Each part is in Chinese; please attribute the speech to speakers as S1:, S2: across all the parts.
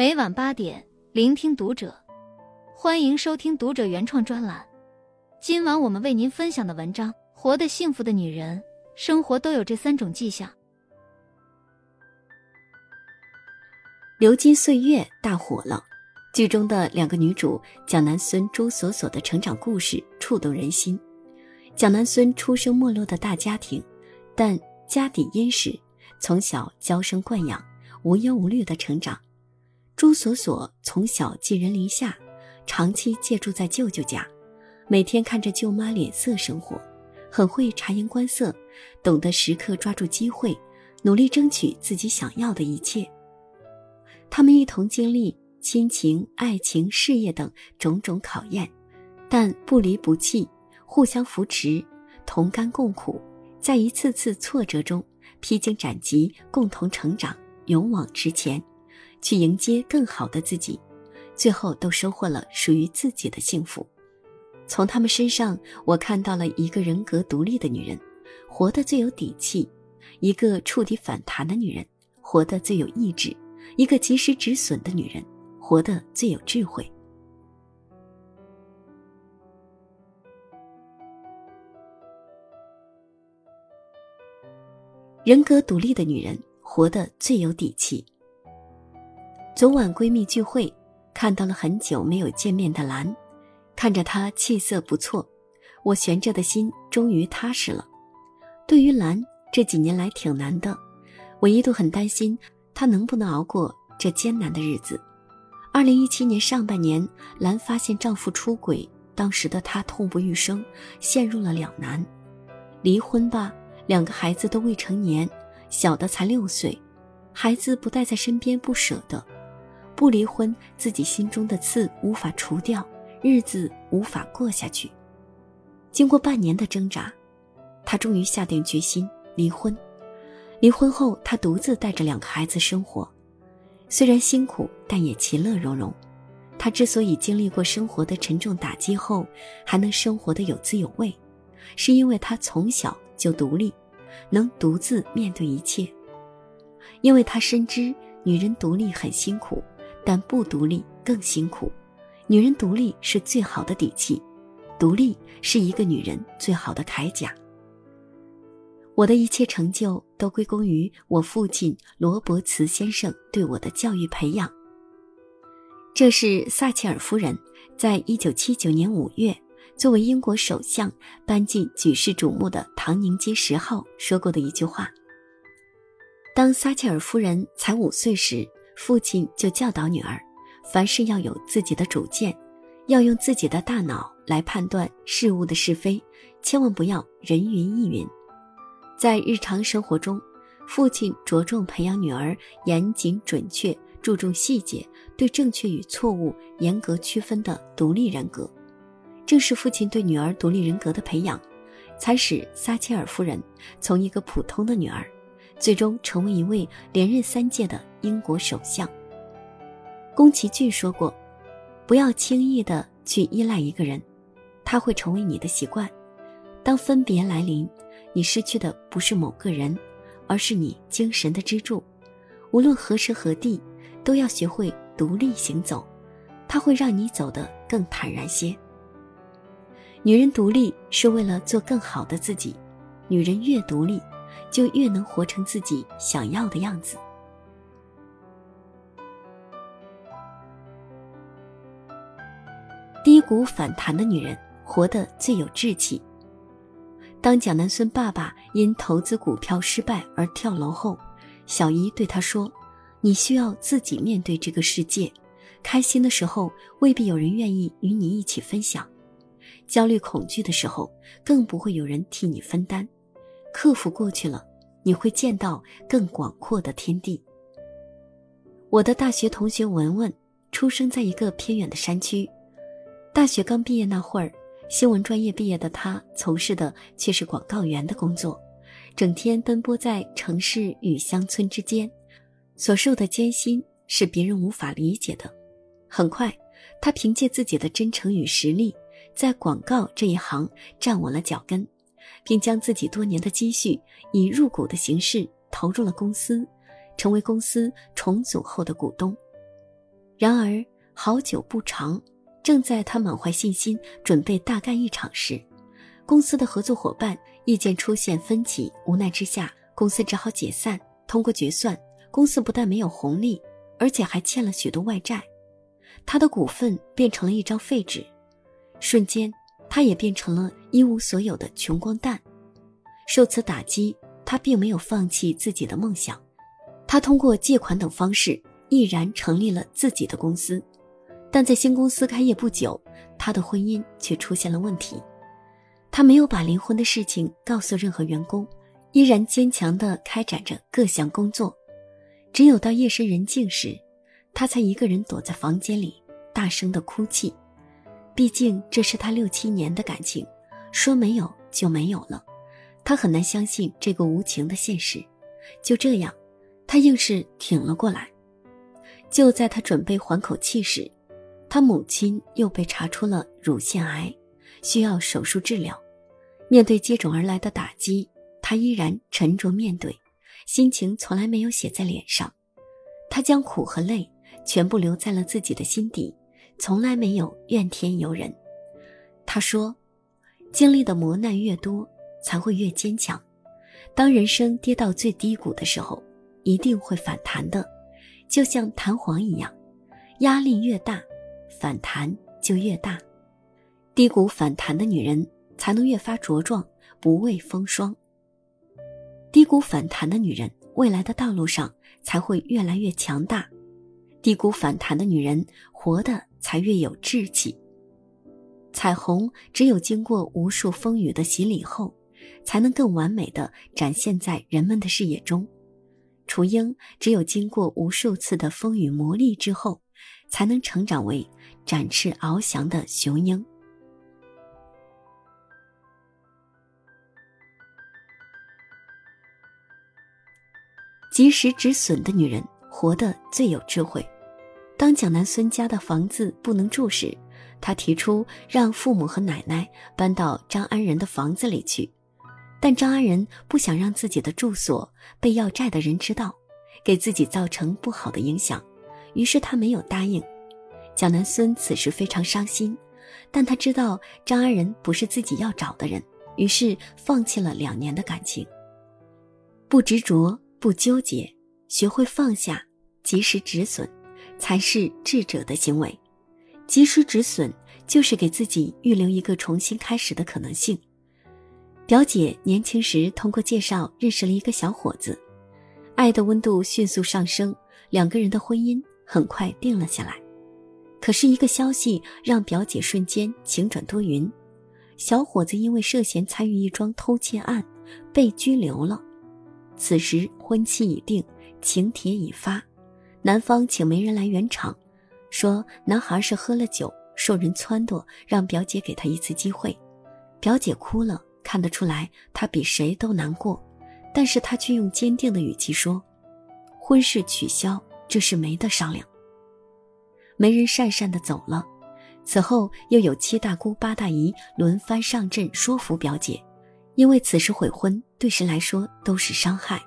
S1: 每晚八点，聆听读者。欢迎收听读者原创专栏。今晚我们为您分享的文章：活得幸福的女人，生活都有这三种迹象。
S2: 流金岁月大火了，剧中的两个女主蒋南孙、朱锁锁的成长故事触动人心。蒋南孙出生没落的大家庭，但家底殷实，从小娇生惯养，无忧无虑的成长。朱锁锁从小寄人篱下，长期借住在舅舅家，每天看着舅妈脸色生活，很会察言观色，懂得时刻抓住机会，努力争取自己想要的一切。他们一同经历亲情、爱情、事业等种种考验，但不离不弃，互相扶持，同甘共苦，在一次次挫折中披荆斩棘，共同成长，勇往直前。去迎接更好的自己，最后都收获了属于自己的幸福。从他们身上，我看到了一个人格独立的女人，活得最有底气；一个触底反弹的女人，活得最有意志；一个及时止损的女人，活得最有智慧。人格独立的女人，活得最有底气。昨晚闺蜜聚会，看到了很久没有见面的兰，看着她气色不错，我悬着的心终于踏实了。对于兰这几年来挺难的，我一度很担心她能不能熬过这艰难的日子。二零一七年上半年，兰发现丈夫出轨，当时的她痛不欲生，陷入了两难：离婚吧，两个孩子都未成年，小的才六岁，孩子不带在身边不舍得。不离婚，自己心中的刺无法除掉，日子无法过下去。经过半年的挣扎，她终于下定决心离婚。离婚后，她独自带着两个孩子生活，虽然辛苦，但也其乐融融。她之所以经历过生活的沉重打击后，还能生活的有滋有味，是因为她从小就独立，能独自面对一切。因为她深知女人独立很辛苦。但不独立更辛苦，女人独立是最好的底气，独立是一个女人最好的铠甲。我的一切成就都归功于我父亲罗伯茨先生对我的教育培养。这是撒切尔夫人在一九七九年五月作为英国首相搬进举世瞩目的唐宁街十号说过的一句话。当撒切尔夫人才五岁时。父亲就教导女儿，凡事要有自己的主见，要用自己的大脑来判断事物的是非，千万不要人云亦云。在日常生活中，父亲着重培养女儿严谨准确、注重细节、对正确与错误严格区分的独立人格。正是父亲对女儿独立人格的培养，才使撒切尔夫人从一个普通的女儿。最终成为一位连任三届的英国首相。宫崎骏说过：“不要轻易的去依赖一个人，他会成为你的习惯。当分别来临，你失去的不是某个人，而是你精神的支柱。无论何时何地，都要学会独立行走，它会让你走得更坦然些。女人独立是为了做更好的自己，女人越独立。”就越能活成自己想要的样子。低谷反弹的女人活得最有志气。当蒋南孙爸爸因投资股票失败而跳楼后，小姨对他说：“你需要自己面对这个世界。开心的时候未必有人愿意与你一起分享，焦虑恐惧的时候更不会有人替你分担。”克服过去了，你会见到更广阔的天地。我的大学同学文文，出生在一个偏远的山区。大学刚毕业那会儿，新闻专业毕业的他，从事的却是广告员的工作，整天奔波在城市与乡村之间，所受的艰辛是别人无法理解的。很快，他凭借自己的真诚与实力，在广告这一行站稳了脚跟。并将自己多年的积蓄以入股的形式投入了公司，成为公司重组后的股东。然而好久不长，正在他满怀信心准备大干一场时，公司的合作伙伴意见出现分歧，无奈之下，公司只好解散。通过决算，公司不但没有红利，而且还欠了许多外债，他的股份变成了一张废纸，瞬间，他也变成了一无所有的穷光蛋。受此打击，他并没有放弃自己的梦想，他通过借款等方式，毅然成立了自己的公司。但在新公司开业不久，他的婚姻却出现了问题。他没有把离婚的事情告诉任何员工。依然坚强地开展着各项工作，只有到夜深人静时，他才一个人躲在房间里大声地哭泣。毕竟这是他六七年的感情，说没有就没有了，他很难相信这个无情的现实。就这样，他硬是挺了过来。就在他准备缓口气时，他母亲又被查出了乳腺癌，需要手术治疗。面对接踵而来的打击，他依然沉着面对，心情从来没有写在脸上。他将苦和累全部留在了自己的心底，从来没有怨天尤人。他说：“经历的磨难越多，才会越坚强。当人生跌到最低谷的时候，一定会反弹的，就像弹簧一样，压力越大，反弹就越大。低谷反弹的女人才能越发茁壮，不畏风霜。”低谷反弹的女人，未来的道路上才会越来越强大；低谷反弹的女人，活得才越有志气。彩虹只有经过无数风雨的洗礼后，才能更完美的展现在人们的视野中；雏鹰只有经过无数次的风雨磨砺之后，才能成长为展翅翱翔的雄鹰。及时止损的女人活得最有智慧。当蒋南孙家的房子不能住时，他提出让父母和奶奶搬到张安仁的房子里去，但张安仁不想让自己的住所被要债的人知道，给自己造成不好的影响，于是他没有答应。蒋南孙此时非常伤心，但他知道张安仁不是自己要找的人，于是放弃了两年的感情，不执着。不纠结，学会放下，及时止损，才是智者的行为。及时止损，就是给自己预留一个重新开始的可能性。表姐年轻时通过介绍认识了一个小伙子，爱的温度迅速上升，两个人的婚姻很快定了下来。可是，一个消息让表姐瞬间晴转多云：小伙子因为涉嫌参与一桩偷窃案，被拘留了。此时婚期已定，请帖已发，男方请媒人来圆场，说男孩是喝了酒，受人撺掇，让表姐给他一次机会。表姐哭了，看得出来她比谁都难过，但是她却用坚定的语气说：“婚事取消，这事没得商量。”媒人讪讪的走了。此后又有七大姑八大姨轮番上阵说服表姐。因为此时悔婚对谁来说都是伤害，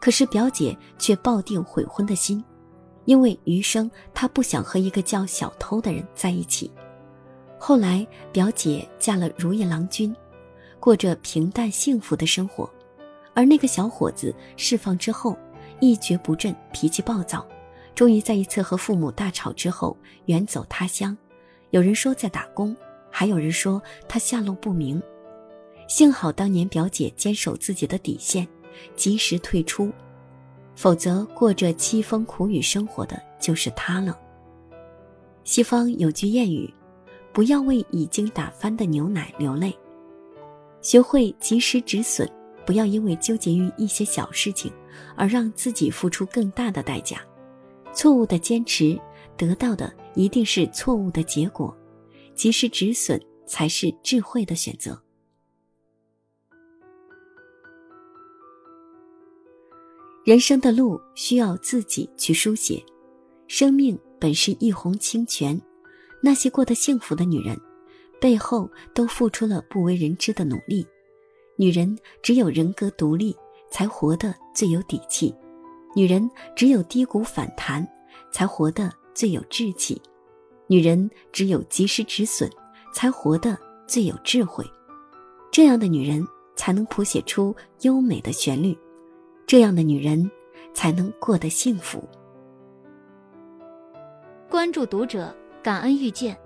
S2: 可是表姐却抱定悔婚的心，因为余生她不想和一个叫小偷的人在一起。后来表姐嫁了如意郎君，过着平淡幸福的生活，而那个小伙子释放之后一蹶不振，脾气暴躁，终于在一次和父母大吵之后远走他乡。有人说在打工，还有人说他下落不明。幸好当年表姐坚守自己的底线，及时退出，否则过着凄风苦雨生活的就是他了。西方有句谚语：“不要为已经打翻的牛奶流泪。”学会及时止损，不要因为纠结于一些小事情而让自己付出更大的代价。错误的坚持得到的一定是错误的结果，及时止损才是智慧的选择。人生的路需要自己去书写，生命本是一泓清泉，那些过得幸福的女人，背后都付出了不为人知的努力。女人只有人格独立，才活得最有底气；女人只有低谷反弹，才活得最有志气。女人只有及时止损，才活得最有智慧。这样的女人才能谱写出优美的旋律，这样的女人才能过得幸福。
S1: 关注读者，感恩遇见。